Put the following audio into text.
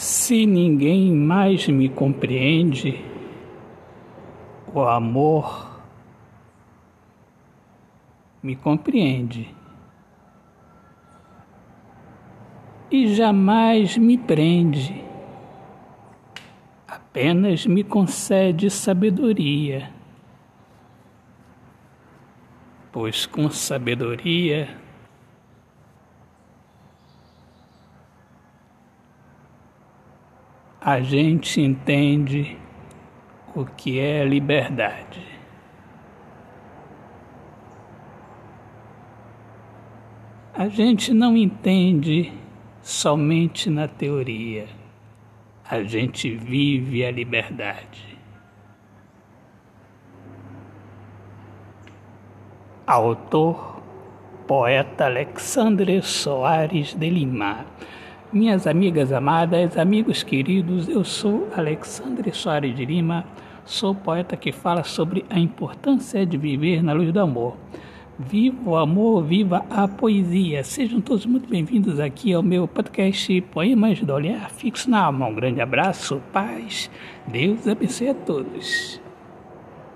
Se ninguém mais me compreende, o amor me compreende e jamais me prende, apenas me concede sabedoria, pois com sabedoria a gente entende o que é liberdade. A gente não entende somente na teoria, a gente vive a liberdade. Autor, poeta Alexandre Soares de Lima. Minhas amigas amadas, amigos queridos, eu sou Alexandre Soares de Lima, sou poeta que fala sobre a importância de viver na luz do amor. Viva o amor, viva a poesia. Sejam todos muito bem-vindos aqui ao meu podcast Poemas do Olhar Fixo na Alma. Um grande abraço, paz, Deus abençoe a todos.